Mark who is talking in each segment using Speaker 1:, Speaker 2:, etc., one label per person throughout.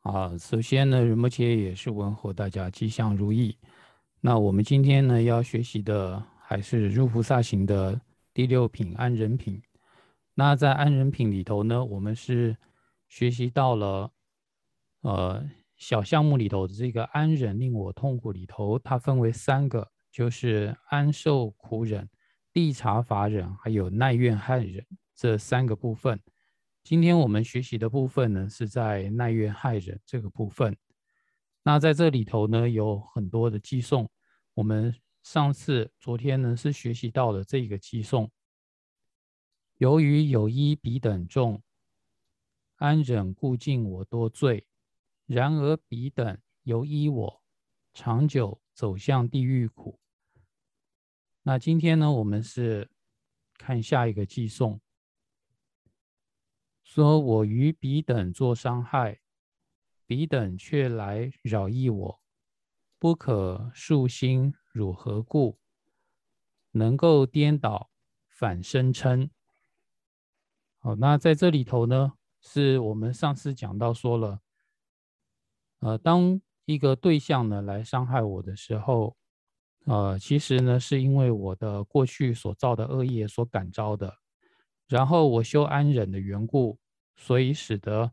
Speaker 1: 啊，首先呢，仁波切也是问候大家吉祥如意。那我们今天呢要学习的还是入菩萨行的第六品安忍品。那在安忍品里头呢，我们是学习到了呃小项目里头的这个安忍令我痛苦里头，它分为三个，就是安受苦忍、地察法忍，还有耐怨害忍这三个部分。今天我们学习的部分呢，是在耐怨害忍这个部分。那在这里头呢，有很多的寄送。我们上次昨天呢，是学习到了这个寄送。由于有一彼等众，安忍故尽我多罪；然而彼等由依我，长久走向地狱苦。那今天呢，我们是看下一个寄送。说我于彼等做伤害，彼等却来扰益我，不可恕心，汝何故？能够颠倒反声称？好，那在这里头呢，是我们上次讲到说了，呃，当一个对象呢来伤害我的时候，呃，其实呢是因为我的过去所造的恶业所感召的。然后我修安忍的缘故，所以使得，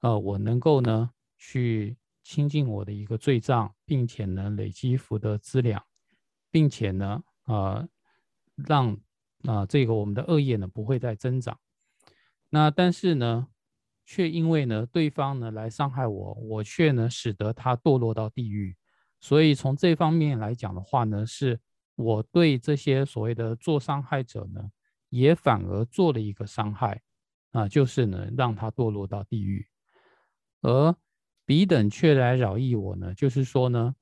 Speaker 1: 呃，我能够呢去清净我的一个罪障，并且呢累积福德资粮，并且呢，呃，让啊这个我们的恶业呢不会再增长。那但是呢，却因为呢对方呢来伤害我，我却呢使得他堕落到地狱。所以从这方面来讲的话呢，是我对这些所谓的做伤害者呢。也反而做了一个伤害，啊，就是呢，让他堕落到地狱，而彼等却来扰益我呢，就是说呢，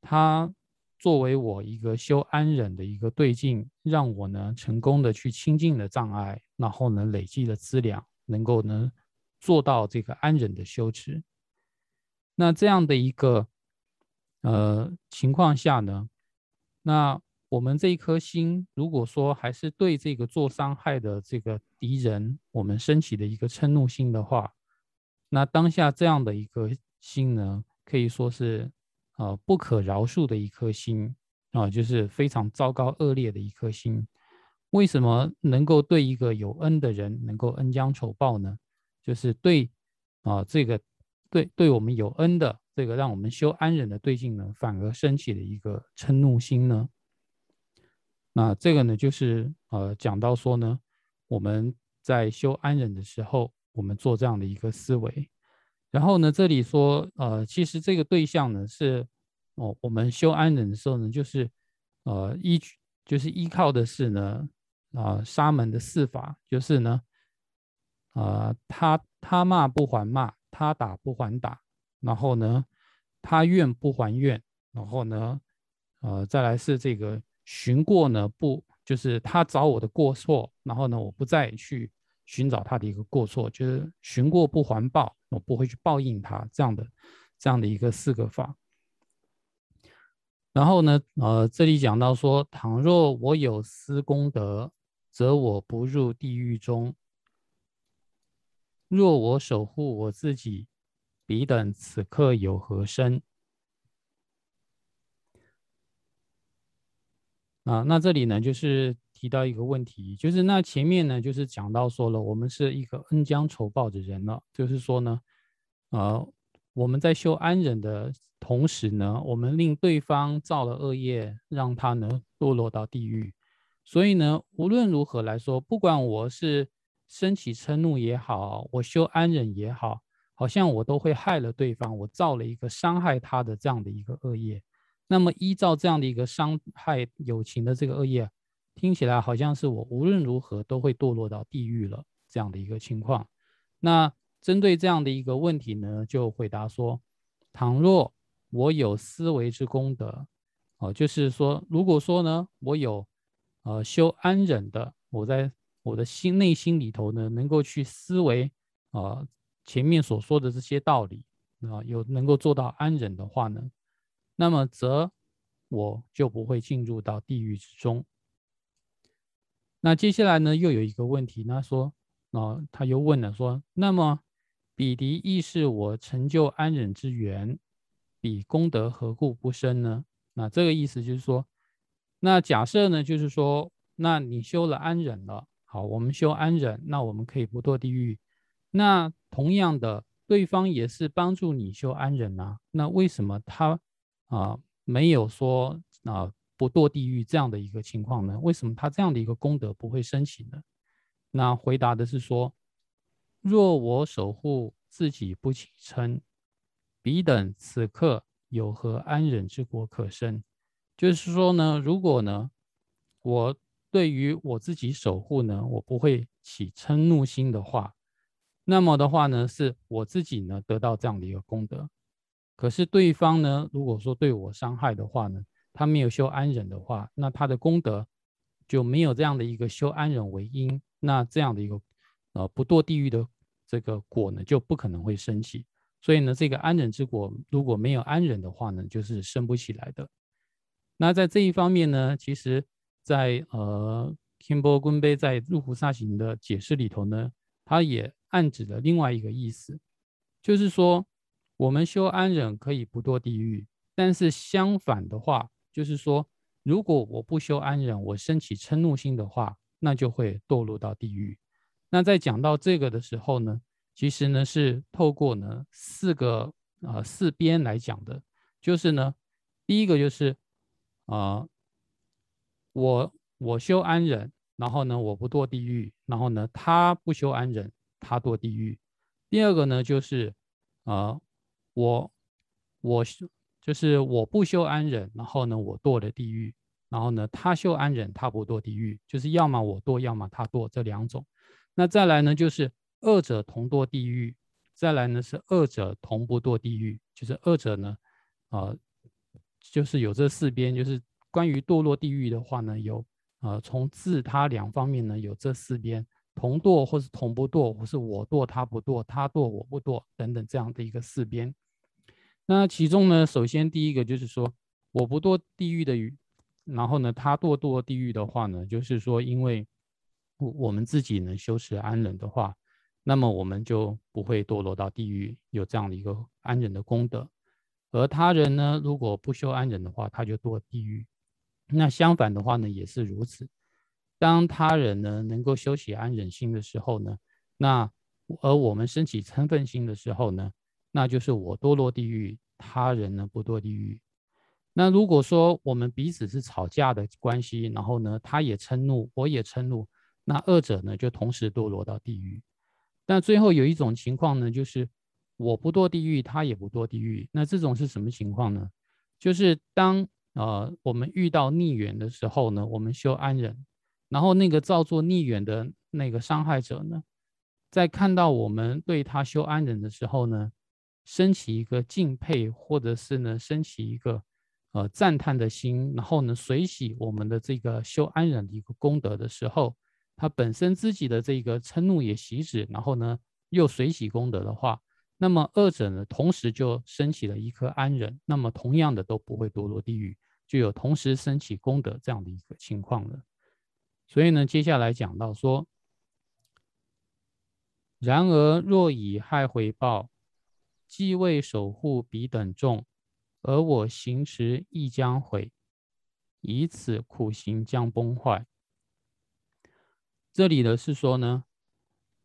Speaker 1: 他作为我一个修安忍的一个对境，让我呢成功的去清净了障碍，然后呢累积了资粮，能够呢做到这个安忍的修持。那这样的一个呃情况下呢，那。我们这一颗心，如果说还是对这个做伤害的这个敌人，我们升起的一个嗔怒心的话，那当下这样的一个心呢，可以说是呃不可饶恕的一颗心啊，就是非常糟糕恶劣的一颗心。为什么能够对一个有恩的人能够恩将仇报呢？就是对啊这个对对我们有恩的这个让我们修安忍的对境呢，反而升起了一个嗔怒心呢？那这个呢，就是呃讲到说呢，我们在修安忍的时候，我们做这样的一个思维。然后呢，这里说呃，其实这个对象呢是哦，我们修安忍的时候呢，就是呃依就是依靠的是呢啊沙门的四法，就是呢啊他他骂不还骂，他打不还打，然后呢他怨不还怨，然后呢呃再来是这个。寻过呢不就是他找我的过错，然后呢我不再去寻找他的一个过错，就是寻过不还报，我不会去报应他这样的这样的一个四个法。然后呢呃这里讲到说，倘若我有私功德，则我不入地狱中；若我守护我自己，彼等此刻有何身？啊，那这里呢，就是提到一个问题，就是那前面呢，就是讲到说了，我们是一个恩将仇报的人了，就是说呢，呃，我们在修安忍的同时呢，我们令对方造了恶业，让他呢堕落到地狱，所以呢，无论如何来说，不管我是升起嗔怒也好，我修安忍也好，好像我都会害了对方，我造了一个伤害他的这样的一个恶业。那么依照这样的一个伤害友情的这个恶业，听起来好像是我无论如何都会堕落到地狱了这样的一个情况。那针对这样的一个问题呢，就回答说：倘若我有思维之功德，哦，就是说，如果说呢，我有呃修安忍的，我在我的心内心里头呢，能够去思维啊前面所说的这些道理啊，有能够做到安忍的话呢？那么则我就不会进入到地狱之中。那接下来呢，又有一个问题，他说，啊，他又问了，说，那么彼敌亦是我成就安忍之源，彼功德何故不生呢？那这个意思就是说，那假设呢，就是说，那你修了安忍了，好，我们修安忍，那我们可以不堕地狱。那同样的，对方也是帮助你修安忍啊，那为什么他啊没有说啊不堕地狱这样的一个情况呢？为什么他这样的一个功德不会升起呢？那回答的是说，若我守护自己不起嗔，彼等此刻有何安忍之果可生？就是说呢，如果呢，我对于我自己守护呢，我不会起嗔怒心的话，那么的话呢，是我自己呢得到这样的一个功德。可是对方呢，如果说对我伤害的话呢，他没有修安忍的话，那他的功德就没有这样的一个修安忍为因，那这样的一个呃不堕地狱的这个果呢，就不可能会升起。所以呢，这个安忍之果如果没有安忍的话呢，就是升不起来的。那在这一方面呢，其实，在呃 Kimbo 昆贝在入菩萨行的解释里头呢，他也暗指了另外一个意思，就是说，我们修安忍可以不堕地狱，但是相反的话，就是说，如果我不修安忍，我升起嗔怒心的话，那就会堕落到地狱。那在讲到这个的时候呢，其实呢是透过呢四个啊四边来讲的，就是呢，第一个就是。啊，我我修安忍，然后呢，我不堕地狱，然后呢，他不修安忍，他堕地狱。第二个呢，就是啊，我我修就是我不修安忍，然后呢，我堕了地狱，然后呢，他修安忍，他不堕地狱，就是要么我堕，要么他堕这两种。那再来呢，就是二者同堕地狱，再来呢是二者同不堕地狱，就是二者呢，啊。就是有这四边，就是关于堕落地狱的话呢，有呃从自他两方面呢有这四边同堕或是同不堕，或是我堕他不堕，他堕我不堕等等这样的一个四边。那其中呢，首先第一个就是说我不堕地狱的语，然后呢他堕堕地狱的话呢，就是说因为我我们自己呢修持安忍的话，那么我们就不会堕落到地狱，有这样的一个安忍的功德。而他人呢，如果不修安忍的话，他就堕地狱。那相反的话呢，也是如此。当他人呢能够修起安忍心的时候呢，那而我们升起嗔恨心的时候呢，那就是我堕落地狱，他人呢不堕地狱。那如果说我们彼此是吵架的关系，然后呢他也嗔怒，我也嗔怒，那二者呢就同时堕落到地狱。但最后有一种情况呢，就是。我不堕地狱，他也不堕地狱。那这种是什么情况呢？就是当呃我们遇到逆缘的时候呢，我们修安忍，然后那个造作逆缘的那个伤害者呢，在看到我们对他修安忍的时候呢，升起一个敬佩，或者是呢升起一个呃赞叹的心，然后呢随喜我们的这个修安忍的一个功德的时候，他本身自己的这个嗔怒也息止，然后呢又随喜功德的话。那么二者呢，同时就升起了一颗安忍，那么同样的都不会堕落地狱，就有同时升起功德这样的一个情况了。所以呢，接下来讲到说，然而若以害回报，既为守护彼等众，而我行持亦将毁，以此苦行将崩坏。这里的是说呢，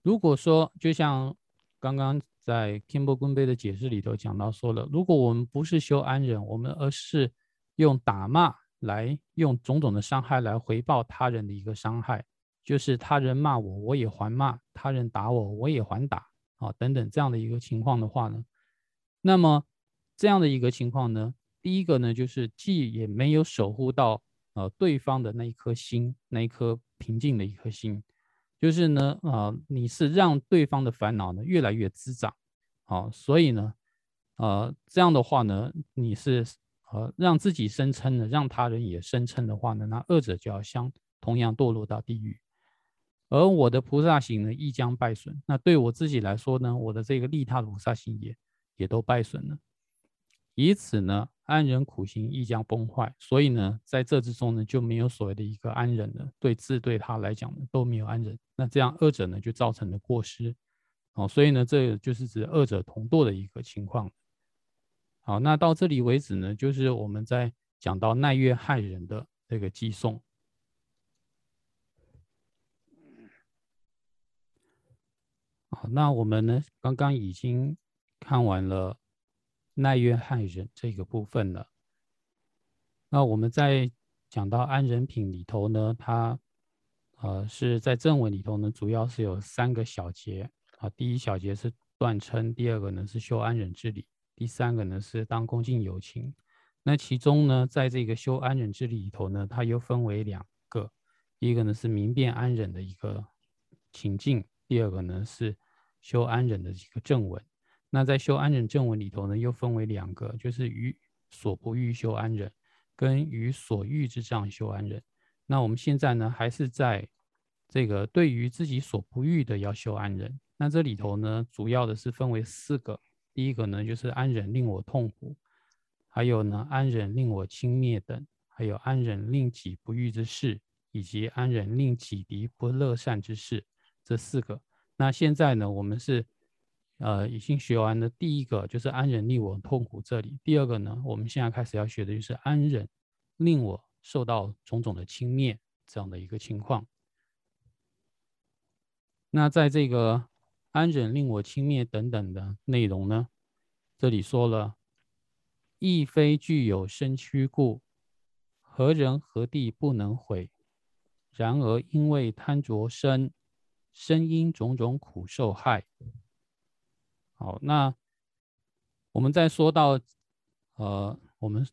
Speaker 1: 如果说就像刚刚。在 Kimbo 棍杯的解释里头讲到说了，如果我们不是修安忍，我们而是用打骂来用种种的伤害来回报他人的一个伤害，就是他人骂我，我也还骂；他人打我，我也还打，啊，等等这样的一个情况的话呢，那么这样的一个情况呢，第一个呢，就是既也没有守护到呃对方的那一颗心，那一颗平静的一颗心。就是呢，啊，你是让对方的烦恼呢越来越滋长，好，所以呢，呃，这样的话呢，你是呃让自己声称呢，让他人也声称的话呢，那二者就要相同样堕落到地狱。而我的菩萨行呢，亦将败损。那对我自己来说呢，我的这个利他菩萨行也也都败损了。以此呢，安忍苦行亦将崩坏。所以呢，在这之中呢，就没有所谓的一个安忍了。对自对他来讲呢，都没有安忍。那这样二者呢，就造成了过失。哦，所以呢，这就是指二者同堕的一个情况。好，那到这里为止呢，就是我们在讲到奈月害人的这个寄送。好，那我们呢，刚刚已经看完了奈月害人这个部分了。那我们在讲到安人品里头呢，它呃是在正文里头呢，主要是有三个小节啊。第一小节是断称，第二个呢是修安忍之理。第三个呢是当恭敬有情，那其中呢，在这个修安忍之里头呢，它又分为两个，一个呢是明辨安忍的一个情境，第二个呢是修安忍的一个正文。那在修安忍正文里头呢，又分为两个，就是于所不欲修安忍，跟于所欲之障修安忍。那我们现在呢，还是在这个对于自己所不欲的要修安忍。那这里头呢，主要的是分为四个。第一个呢，就是安忍令我痛苦；还有呢，安忍令我轻蔑等；还有安忍令己不欲之事，以及安忍令己敌不乐善之事。这四个。那现在呢，我们是呃已经学完的第一个，就是安忍令我痛苦这里。第二个呢，我们现在开始要学的就是安忍令我受到种种的轻蔑这样的一个情况。那在这个。安忍令我轻蔑等等的内容呢？这里说了，亦非具有身躯故，何人何地不能毁？然而因为贪着身，身因种种苦受害。好，那我们再说到，呃，我们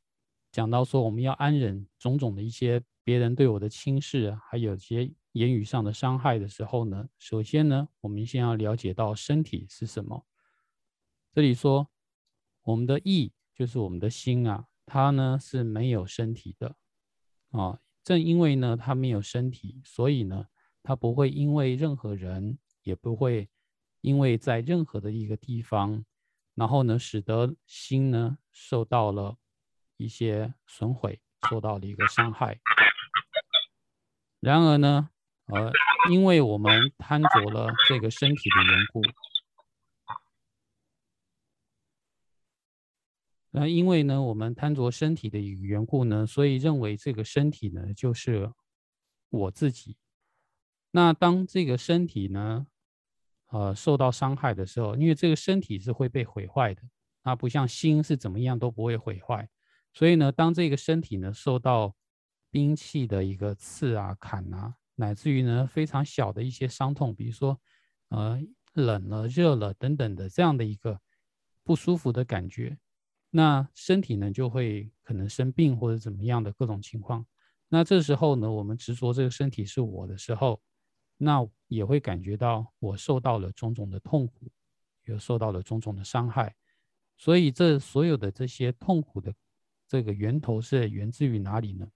Speaker 1: 讲到说，我们要安忍种种的一些别人对我的轻视，还有一些。言语上的伤害的时候呢，首先呢，我们先要了解到身体是什么。这里说，我们的意就是我们的心啊，它呢是没有身体的啊。正因为呢它没有身体，所以呢它不会因为任何人，也不会因为在任何的一个地方，然后呢使得心呢受到了一些损毁，受到了一个伤害。然而呢。呃，因为我们贪着了这个身体的缘故，那因为呢，我们贪着身体的缘故呢，所以认为这个身体呢就是我自己。那当这个身体呢，呃，受到伤害的时候，因为这个身体是会被毁坏的，它不像心是怎么样都不会毁坏，所以呢，当这个身体呢受到兵器的一个刺啊、砍啊。乃至于呢，非常小的一些伤痛，比如说，呃，冷了、热了等等的这样的一个不舒服的感觉，那身体呢就会可能生病或者怎么样的各种情况。那这时候呢，我们执着这个身体是我的时候，那也会感觉到我受到了种种的痛苦，又受到了种种的伤害。所以这所有的这些痛苦的这个源头是源自于哪里呢？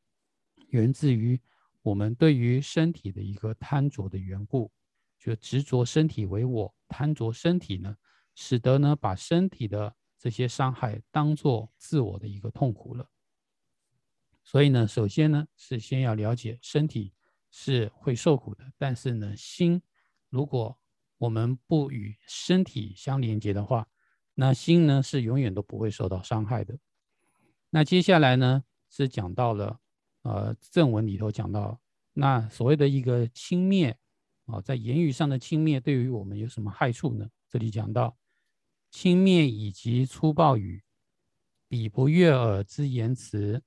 Speaker 1: 源自于。我们对于身体的一个贪着的缘故，就执着身体为我，贪着身体呢，使得呢把身体的这些伤害当做自我的一个痛苦了。所以呢，首先呢是先要了解身体是会受苦的，但是呢心，如果我们不与身体相连接的话，那心呢是永远都不会受到伤害的。那接下来呢是讲到了。呃，正文里头讲到，那所谓的一个轻蔑啊，在言语上的轻蔑，对于我们有什么害处呢？这里讲到，轻蔑以及粗暴语，比不悦耳之言辞，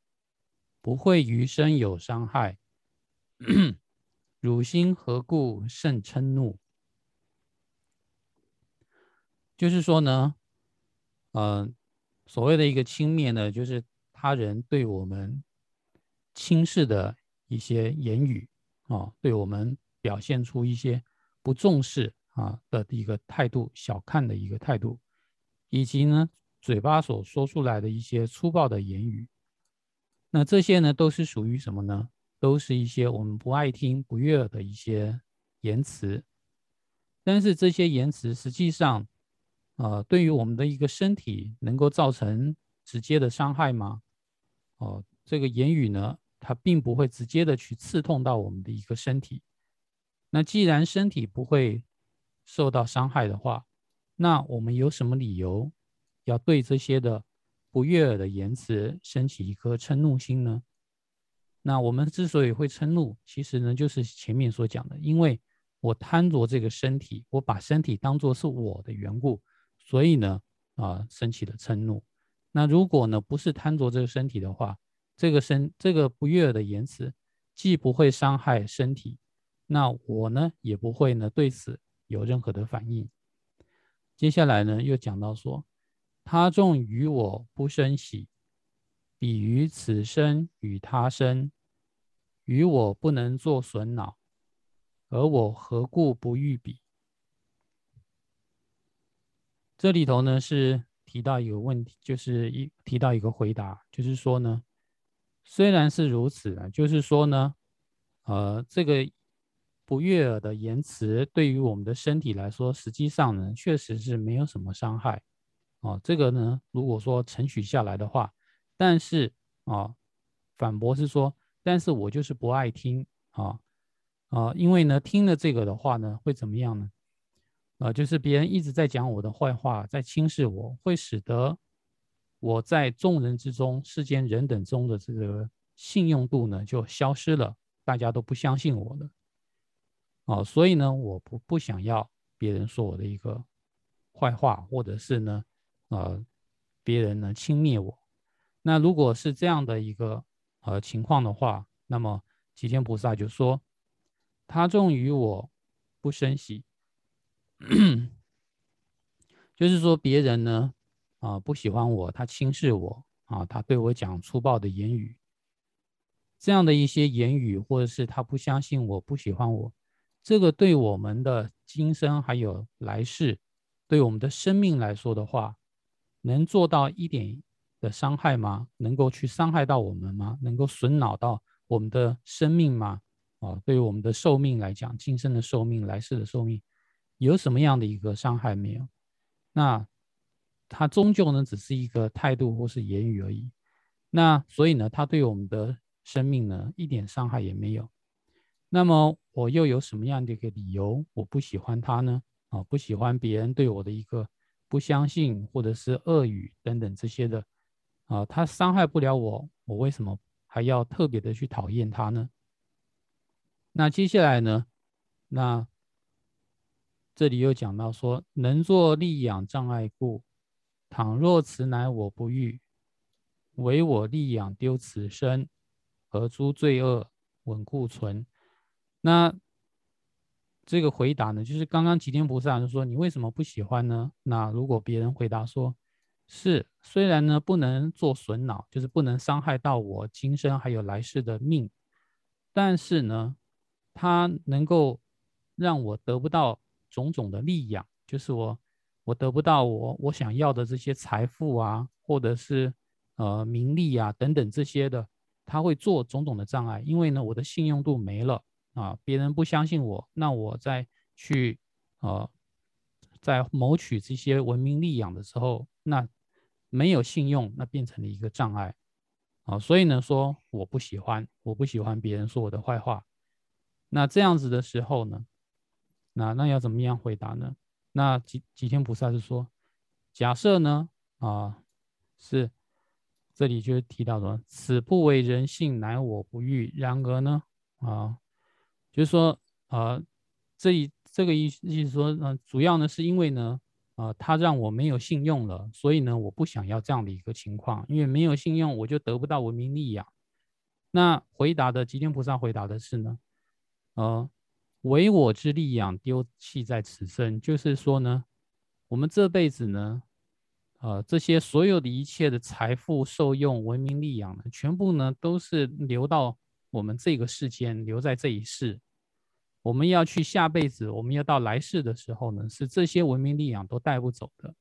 Speaker 1: 不会余生有伤害。汝心何故甚嗔怒？就是说呢，嗯，所谓的一个轻蔑呢，就是他人对我们。轻视的一些言语啊，对我们表现出一些不重视啊的一个态度，小看的一个态度，以及呢嘴巴所说出来的一些粗暴的言语，那这些呢都是属于什么呢？都是一些我们不爱听、不悦耳的一些言辞。但是这些言辞实际上，呃，对于我们的一个身体能够造成直接的伤害吗？哦，这个言语呢？它并不会直接的去刺痛到我们的一个身体。那既然身体不会受到伤害的话，那我们有什么理由要对这些的不悦耳的言辞升起一颗嗔怒心呢？那我们之所以会嗔怒，其实呢，就是前面所讲的，因为我贪着这个身体，我把身体当作是我的缘故，所以呢，啊，升起了嗔怒。那如果呢，不是贪着这个身体的话，这个身这个不悦耳的言辞，既不会伤害身体，那我呢，也不会呢对此有任何的反应。接下来呢，又讲到说，他众与我不生喜，比于此生与他生。与我不能作损恼，而我何故不欲彼？这里头呢是提到一个问题，就是一提到一个回答，就是说呢，虽然是如此啊，就是说呢，呃，这个不悦耳的言辞对于我们的身体来说，实际上呢，确实是没有什么伤害哦。这个呢，如果说承取下来的话，但是啊，反驳是说。但是我就是不爱听啊啊，因为呢，听了这个的话呢，会怎么样呢？啊，就是别人一直在讲我的坏话，在轻视我，会使得我在众人之中、世间人等中的这个信用度呢就消失了，大家都不相信我了。哦，所以呢，我不不想要别人说我的一个坏话，或者是呢，呃，别人呢轻蔑我。那如果是这样的一个。呃，情况的话，那么齐天菩萨就说：“他众于我不生喜，就是说别人呢，啊不喜欢我，他轻视我，啊他对我讲粗暴的言语，这样的一些言语，或者是他不相信我，不喜欢我，这个对我们的今生还有来世，对我们的生命来说的话，能做到一点。”的伤害吗？能够去伤害到我们吗？能够损恼到我们的生命吗？啊，对于我们的寿命来讲，今生的寿命、来世的寿命，有什么样的一个伤害没有？那它终究呢，只是一个态度或是言语而已。那所以呢，它对我们的生命呢，一点伤害也没有。那么我又有什么样的一个理由，我不喜欢他呢？啊，不喜欢别人对我的一个不相信，或者是恶语等等这些的。啊，他伤害不了我，我为什么还要特别的去讨厌他呢？那接下来呢？那这里又讲到说，能作利养障碍故，倘若此乃我不欲，唯我利养丢此身，而诸罪恶稳固存。那这个回答呢，就是刚刚吉天菩萨就说，你为什么不喜欢呢？那如果别人回答说，是，虽然呢不能做损脑，就是不能伤害到我今生还有来世的命，但是呢，它能够让我得不到种种的利养，就是我我得不到我我想要的这些财富啊，或者是呃名利啊等等这些的，他会做种种的障碍，因为呢我的信用度没了啊，别人不相信我，那我再去呃在谋取这些文明利养的时候，那。没有信用，那变成了一个障碍啊！所以呢，说我不喜欢，我不喜欢别人说我的坏话。那这样子的时候呢，那那要怎么样回答呢？那几几天菩萨是说，假设呢啊，是这里就提到说，此不为人性，乃我不欲。然而呢啊，就是说啊，这一这个意意思说，嗯，主要呢是因为呢。啊，他让我没有信用了，所以呢，我不想要这样的一个情况，因为没有信用，我就得不到文明利养。那回答的吉天菩萨回答的是呢，呃，唯我之利养丢弃在此生，就是说呢，我们这辈子呢，呃，这些所有的一切的财富受用、文明利养呢，全部呢都是留到我们这个世间，留在这一世。我们要去下辈子，我们要到来世的时候呢，是这些文明力量都带不走的，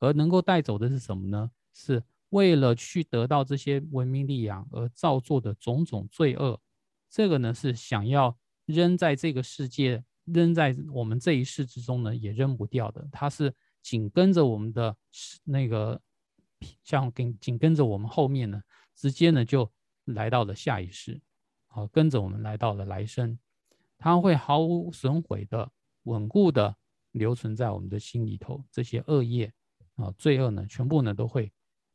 Speaker 1: 而能够带走的是什么呢？是为了去得到这些文明力量而造作的种种罪恶，这个呢是想要扔在这个世界，扔在我们这一世之中呢，也扔不掉的。它是紧跟着我们的那个，像跟紧跟着我们后面呢，直接呢就来到了下一世，好，跟着我们来到了来生。它会毫无损毁的、稳固的留存在我们的心里头，这些恶业啊、罪恶呢，全部呢都会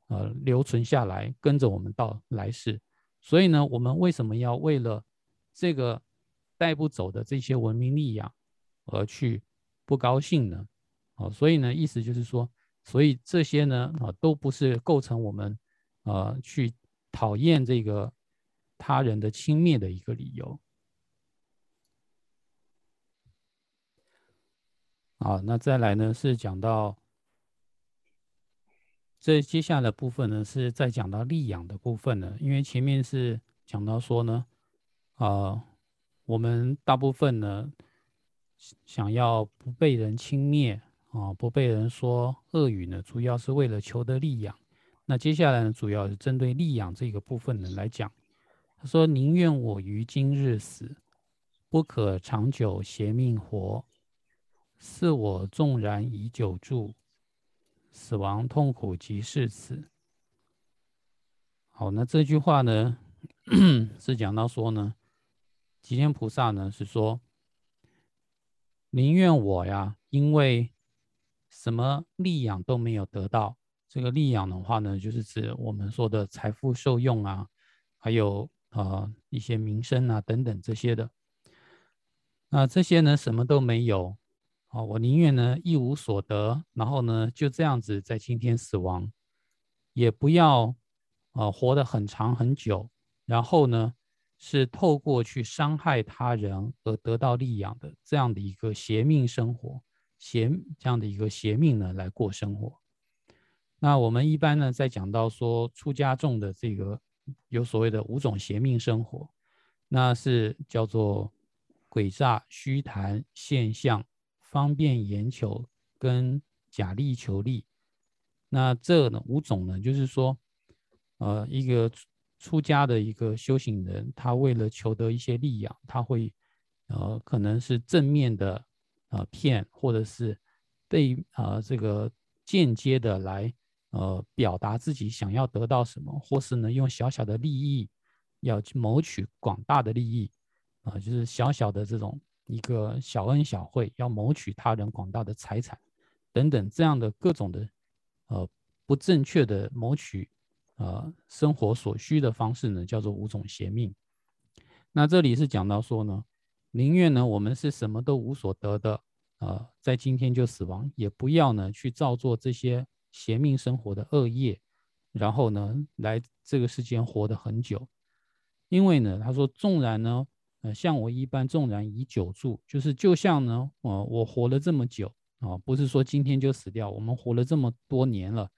Speaker 1: 呃留存下来，跟着我们到来世。所以呢，我们为什么要为了这个带不走的这些文明力量而去不高兴呢？哦，所以呢，意思就是说，所以这些呢啊，都不是构成我们呃去讨厌这个他人的轻蔑的一个理由。好，那再来呢是讲到这接下来部分呢是在讲到利养的部分呢，因为前面是讲到说呢，啊，我们大部分呢想要不被人轻蔑啊，不被人说恶语呢，主要是为了求得利养。那接下来呢，主要是针对利养这个部分呢来讲，他说：“宁愿我于今日死，不可长久携命活。”是我纵然已久住，死亡痛苦即是此。好，那这句话呢，是讲到说呢，吉天菩萨呢是说，宁愿我呀，因为什么利养都没有得到，这个利养的话呢，就是指我们说的财富受用啊，还有呃一些名声啊等等这些的。那这些呢，什么都没有。哦，我宁愿呢一无所得，然后呢就这样子在今天死亡，也不要呃活得很长很久，然后呢是透过去伤害他人而得到利养的这样的一个邪命生活，邪这样的一个邪命呢来过生活。那我们一般呢在讲到说出家众的这个有所谓的五种邪命生活，那是叫做诡诈、虚谈、现象。方便言求跟假力求利，那这呢五种呢，就是说，呃，一个出家的一个修行人，他为了求得一些利养，他会，呃，可能是正面的，呃，骗，或者是被呃这个间接的来，呃，表达自己想要得到什么，或是呢用小小的利益要去谋取广大的利益，啊，就是小小的这种。一个小恩小惠，要谋取他人广大的财产，等等这样的各种的，呃，不正确的谋取，呃，生活所需的方式呢，叫做五种邪命。那这里是讲到说呢，宁愿呢我们是什么都无所得的，呃，在今天就死亡，也不要呢去造作这些邪命生活的恶业，然后呢来这个世间活得很久，因为呢，他说纵然呢。呃，像我一般纵然以久住，就是就像呢，呃，我活了这么久啊，不是说今天就死掉，我们活了这么多年了，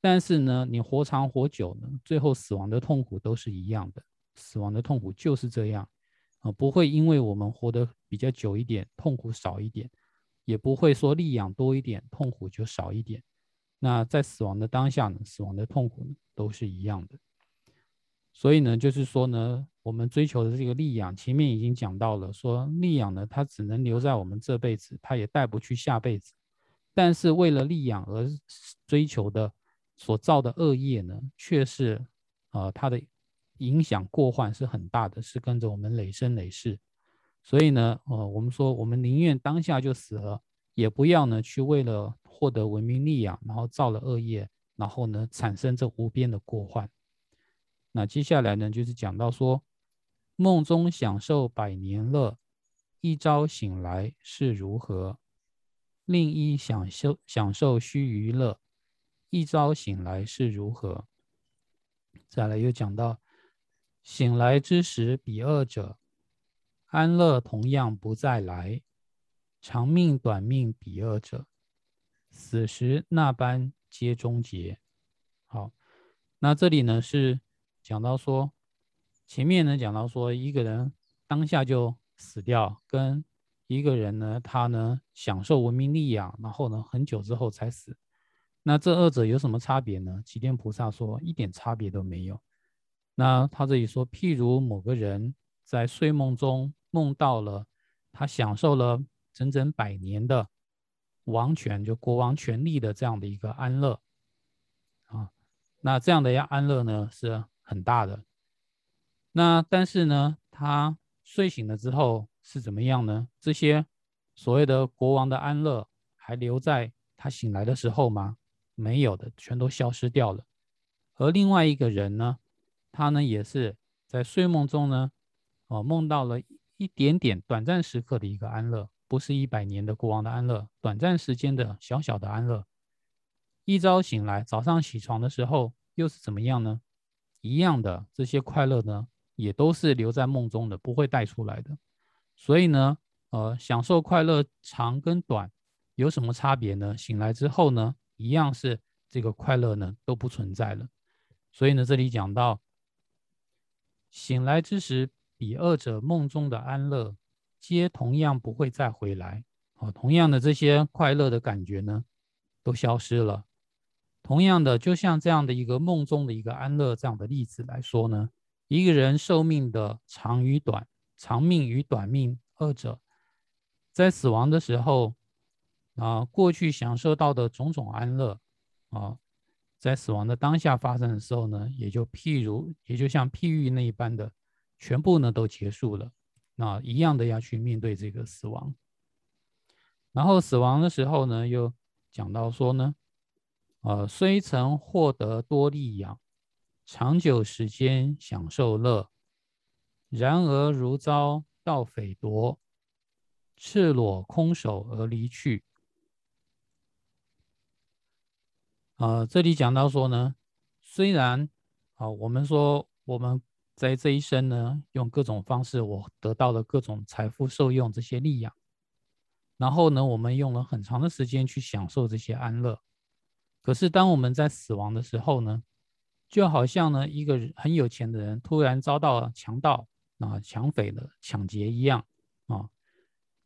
Speaker 1: 但是呢，你活长活久呢，最后死亡的痛苦都是一样的，死亡的痛苦就是这样啊，不会因为我们活得比较久一点，痛苦少一点，也不会说利养多一点，痛苦就少一点。那在死亡的当下呢，死亡的痛苦呢，都是一样的。所以呢，就是说呢，我们追求的这个利养，前面已经讲到了，说利养呢，它只能留在我们这辈子，它也带不去下辈子。但是为了利养而追求的所造的恶业呢，却是，呃，它的影响过患是很大的，是跟着我们累生累世。所以呢，呃，我们说，我们宁愿当下就死了，也不要呢去为了获得文明利养，然后造了恶业，然后呢产生这无边的过患。那接下来呢，就是讲到说，梦中享受百年乐，一朝醒来是如何？另一享受享受须臾乐，一朝醒来是如何？再来又讲到，醒来之时彼二者，安乐同样不再来；长命短命彼二者，死时那般皆终结。好，那这里呢是。讲到说，前面呢讲到说，一个人当下就死掉，跟一个人呢，他呢享受文明利养，然后呢很久之后才死，那这二者有什么差别呢？齐天菩萨说，一点差别都没有。那他这里说，譬如某个人在睡梦中梦到了他享受了整整百年的王权，就国王权力的这样的一个安乐啊，那这样的要安乐呢是。很大的，那但是呢，他睡醒了之后是怎么样呢？这些所谓的国王的安乐还留在他醒来的时候吗？没有的，全都消失掉了。而另外一个人呢，他呢也是在睡梦中呢，哦，梦到了一点点短暂时刻的一个安乐，不是一百年的国王的安乐，短暂时间的小小的安乐。一朝醒来，早上起床的时候又是怎么样呢？一样的，这些快乐呢，也都是留在梦中的，不会带出来的。所以呢，呃，享受快乐长跟短有什么差别呢？醒来之后呢，一样是这个快乐呢都不存在了。所以呢，这里讲到，醒来之时，比二者梦中的安乐，皆同样不会再回来。哦，同样的这些快乐的感觉呢，都消失了。同样的，就像这样的一个梦中的一个安乐这样的例子来说呢，一个人寿命的长与短，长命与短命二者，在死亡的时候，啊，过去享受到的种种安乐，啊。在死亡的当下发生的时候呢，也就譬如，也就像譬喻那一般的，全部呢都结束了，那一样的要去面对这个死亡。然后死亡的时候呢，又讲到说呢，呃，虽曾获得多利养，长久时间享受乐，然而如遭盗匪夺，赤裸空手而离去。呃，这里讲到说呢，虽然啊，我们说我们在这一生呢，用各种方式，我得到了各种财富、受用这些利养，然后呢，我们用了很长的时间去享受这些安乐。可是当我们在死亡的时候呢，就好像呢，一个很有钱的人突然遭到强盗啊、抢匪的抢劫一样啊，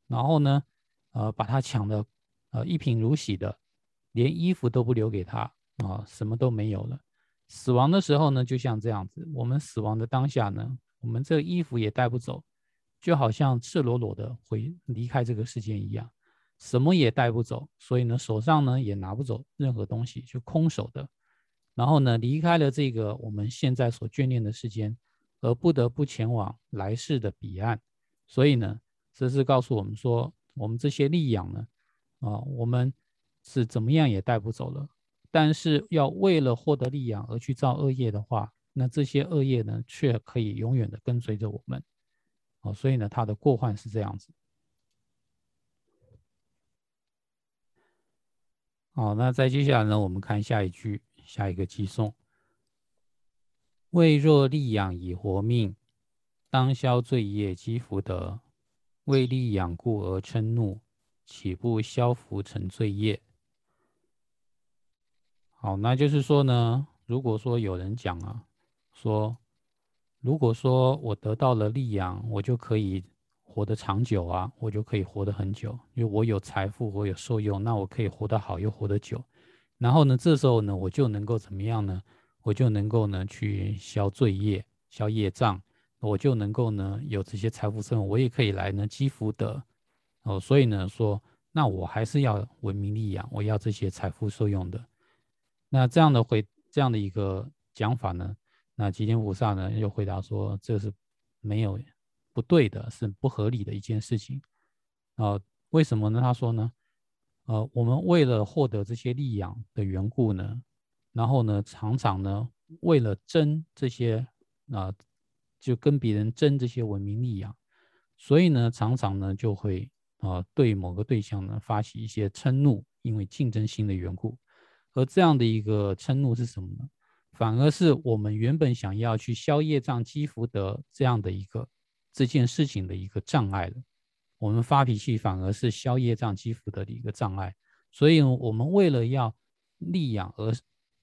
Speaker 1: 然后呢，呃，把他抢的呃一贫如洗的。连衣服都不留给他啊，什么都没有了。死亡的时候呢，就像这样子。我们死亡的当下呢，我们这衣服也带不走，就好像赤裸裸的回离开这个世界一样，什么也带不走。所以呢，手上呢也拿不走任何东西，就空手的。然后呢，离开了这个我们现在所眷恋的世间，而不得不前往来世的彼岸。所以呢，这是告诉我们说，我们这些利养呢，啊，我们。是怎么样也带不走了，但是要为了获得利养而去造恶业的话，那这些恶业呢，却可以永远的跟随着我们。哦，所以呢，他的过患是这样子。好，那再接下来呢，我们看下一句，下一个寄送：为若利养以活命，当消罪业积福德；为利养故而嗔怒，岂不消福成罪业？好，那就是说呢，如果说有人讲啊，说如果说我得到了利养，我就可以活得长久啊，我就可以活得很久，因为我有财富，我有受用，那我可以活得好又活得久。然后呢，这时候呢，我就能够怎么样呢？我就能够呢去消罪业、消业障，我就能够呢有这些财富生活，我也可以来呢积福德。哦，所以呢说，那我还是要文明利养，我要这些财富受用的。那这样的回这样的一个讲法呢，那吉天菩萨呢又回答说，这是没有不对的，是不合理的一件事情啊？为什么呢？他说呢，呃，我们为了获得这些利养的缘故呢，然后呢，常常呢为了争这些啊，就跟别人争这些文明利养，所以呢，常常呢就会啊对某个对象呢发起一些嗔怒，因为竞争心的缘故。而这样的一个嗔怒是什么呢？反而是我们原本想要去消业障积福德这样的一个这件事情的一个障碍了。我们发脾气反而是消业障积福德的一个障碍。所以，我们为了要利养而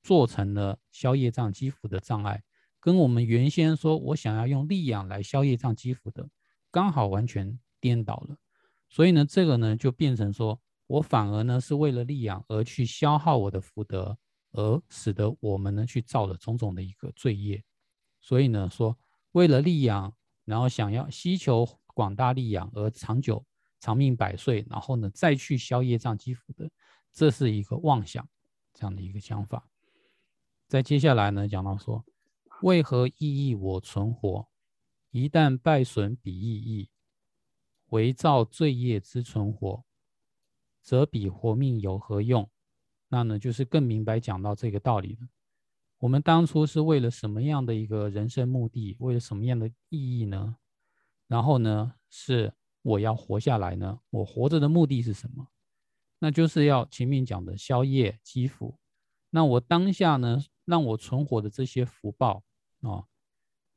Speaker 1: 做成了消业障积福的障碍，跟我们原先说我想要用利养来消业障积福的，刚好完全颠倒了。所以呢，这个呢就变成说。我反而呢是为了利养而去消耗我的福德，而使得我们呢去造了种种的一个罪业。所以呢说为了利养，然后想要希求广大利养而长久长命百岁，然后呢再去消业障积福德，这是一个妄想这样的一个想法。在接下来呢讲到说，为何意义我存活？一旦败损彼意义，为造罪业之存活。则比活命有何用？那呢，就是更明白讲到这个道理了。我们当初是为了什么样的一个人生目的？为了什么样的意义呢？然后呢，是我要活下来呢？我活着的目的是什么？那就是要前面讲的消业积福。那我当下呢，让我存活的这些福报啊，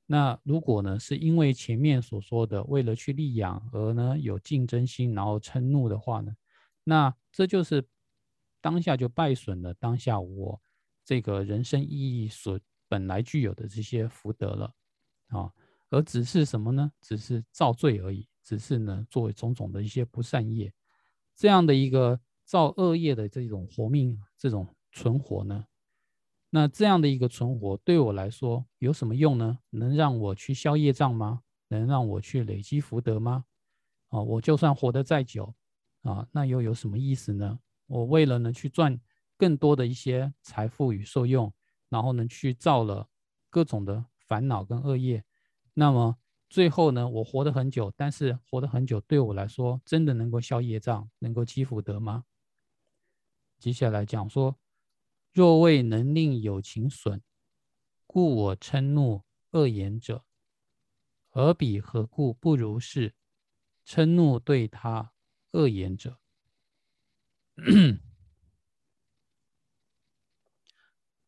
Speaker 1: 那如果呢，是因为前面所说的为了去利养而呢有竞争心，然后嗔怒的话呢，那这就是当下就败损了当下我。这个人生意义所本来具有的这些福德了啊，而只是什么呢？只是造罪而已，只是呢作为种种的一些不善业，这样的一个造恶业的这种活命，这种存活呢？那这样的一个存活对我来说有什么用呢？能让我去消业障吗？能让我去累积福德吗？啊，我就算活得再久啊，那又有什么意思呢？我为了呢去赚。更多的一些财富与受用，然后呢，去造了各种的烦恼跟恶业，那么最后呢，我活得很久，但是活得很久对我来说，真的能够消业障，能够积福德吗？接下来讲说，若未能令有情损，故我嗔怒恶言者，何彼何故不如是？嗔怒对他恶言者。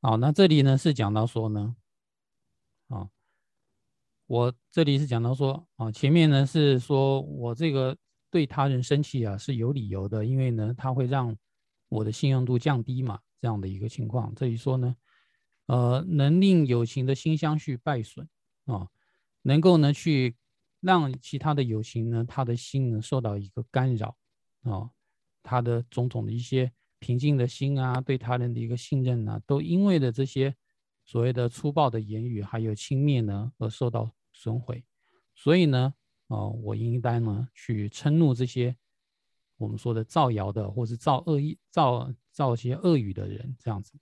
Speaker 1: 好，那这里呢是讲到说呢，我这里是讲到说，啊，前面呢是说我这个对他人生气啊是有理由的，因为呢他会让我的信用度降低嘛，这样的一个情况。这里说呢，呃，能令友情的心相续败损啊，能够呢去让其他的友情呢，他的心呢受到一个干扰啊，他的种种的一些。平静的心啊，对他人的一个信任呢，都因为的这些所谓的粗暴的言语还有轻蔑呢，而受到损毁。所以呢，啊，我应当呢去嗔怒这些我们说的造谣的，或是造恶意、造造些恶语的人，这样子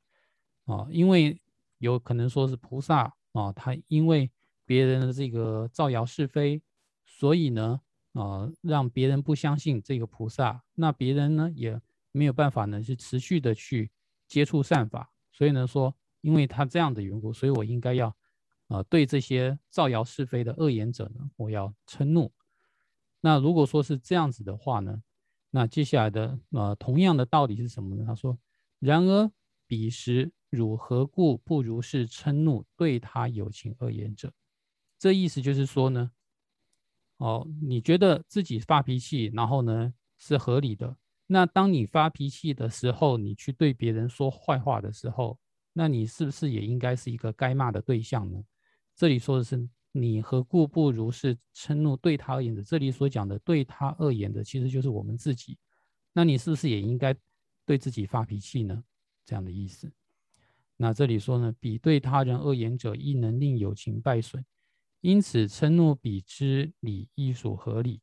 Speaker 1: 啊，因为有可能说是菩萨啊，他因为别人的这个造谣是非，所以呢，啊，让别人不相信这个菩萨，那别人呢也。没有办法呢，是持续的去接触善法，所以呢说，因为他这样的缘故，所以我应该要，啊，对这些造谣是非的恶言者呢，我要嗔怒。那如果说是这样子的话呢，那接下来的呃同样的道理是什么呢？他说：然而彼时汝何故不如是嗔怒对他有情恶言者？这意思就是说呢，哦，你觉得自己发脾气，然后呢是合理的。那当你发脾气的时候，你去对别人说坏话的时候，那你是不是也应该是一个该骂的对象呢？这里说的是你何故不如是嗔怒对他而言的？这里所讲的对他而言的，其实就是我们自己。那你是不是也应该对自己发脾气呢？这样的意思。那这里说呢，比对他人恶言者，亦能令友情败损，因此嗔怒比之理亦属合理。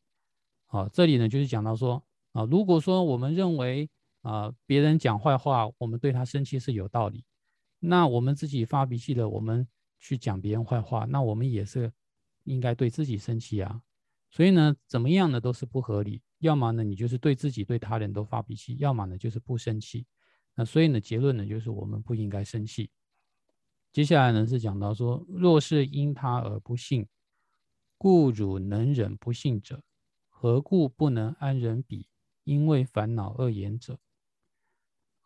Speaker 1: 好，这里呢就是讲到说。啊，如果说我们认为啊别人讲坏话，我们对他生气是有道理，那我们自己发脾气了，我们去讲别人坏话，那我们也是应该对自己生气啊。所以呢，怎么样呢都是不合理。要么呢你就是对自己对他人都发脾气，要么呢就是不生气。那所以呢结论呢就是我们不应该生气。接下来呢是讲到说，若是因他而不信，故汝能忍不信者，何故不能安忍彼？因为烦恼恶言者，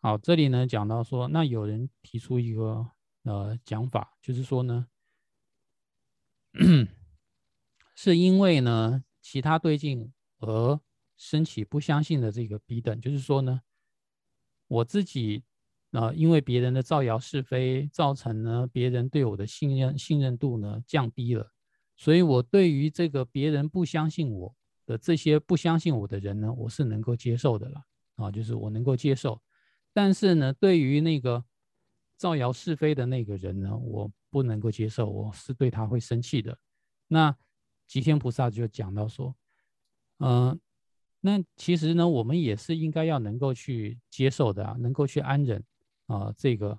Speaker 1: 好，这里呢讲到说，那有人提出一个呃讲法，就是说呢，是因为呢其他对境而升起不相信的这个彼等，就是说呢，我自己啊，因为别人的造谣是非，造成呢别人对我的信任信任度呢降低了，所以我对于这个别人不相信我。的这些不相信我的人呢，我是能够接受的了啊，就是我能够接受。但是呢，对于那个造谣是非的那个人呢，我不能够接受，我是对他会生气的。那吉天菩萨就讲到说，嗯，那其实呢，我们也是应该要能够去接受的啊，能够去安忍啊，这个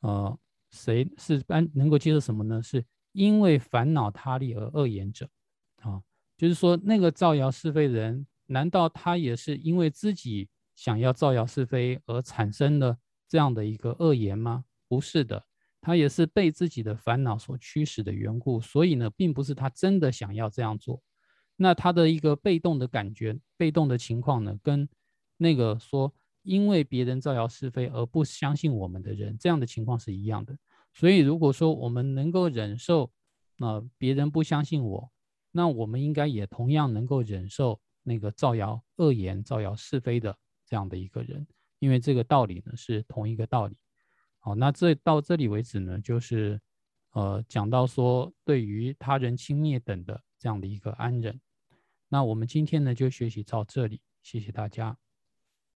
Speaker 1: 呃，谁是安能够接受什么呢？是因为烦恼他利而恶言者啊。就是说，那个造谣是非人，难道他也是因为自己想要造谣是非而产生了这样的一个恶言吗？不是的，他也是被自己的烦恼所驱使的缘故，所以呢，并不是他真的想要这样做。那他的一个被动的感觉、被动的情况呢，跟那个说因为别人造谣是非而不相信我们的人这样的情况是一样的。所以，如果说我们能够忍受，那别人不相信我，那我们应该也同样能够忍受那个造谣恶言、造谣是非的这样的一个人，因为这个道理呢是同一个道理。好，那这到这里为止呢，就是呃讲到说对于他人轻蔑等的这样的一个安忍。那我们今天呢就学习到这里，谢谢大家。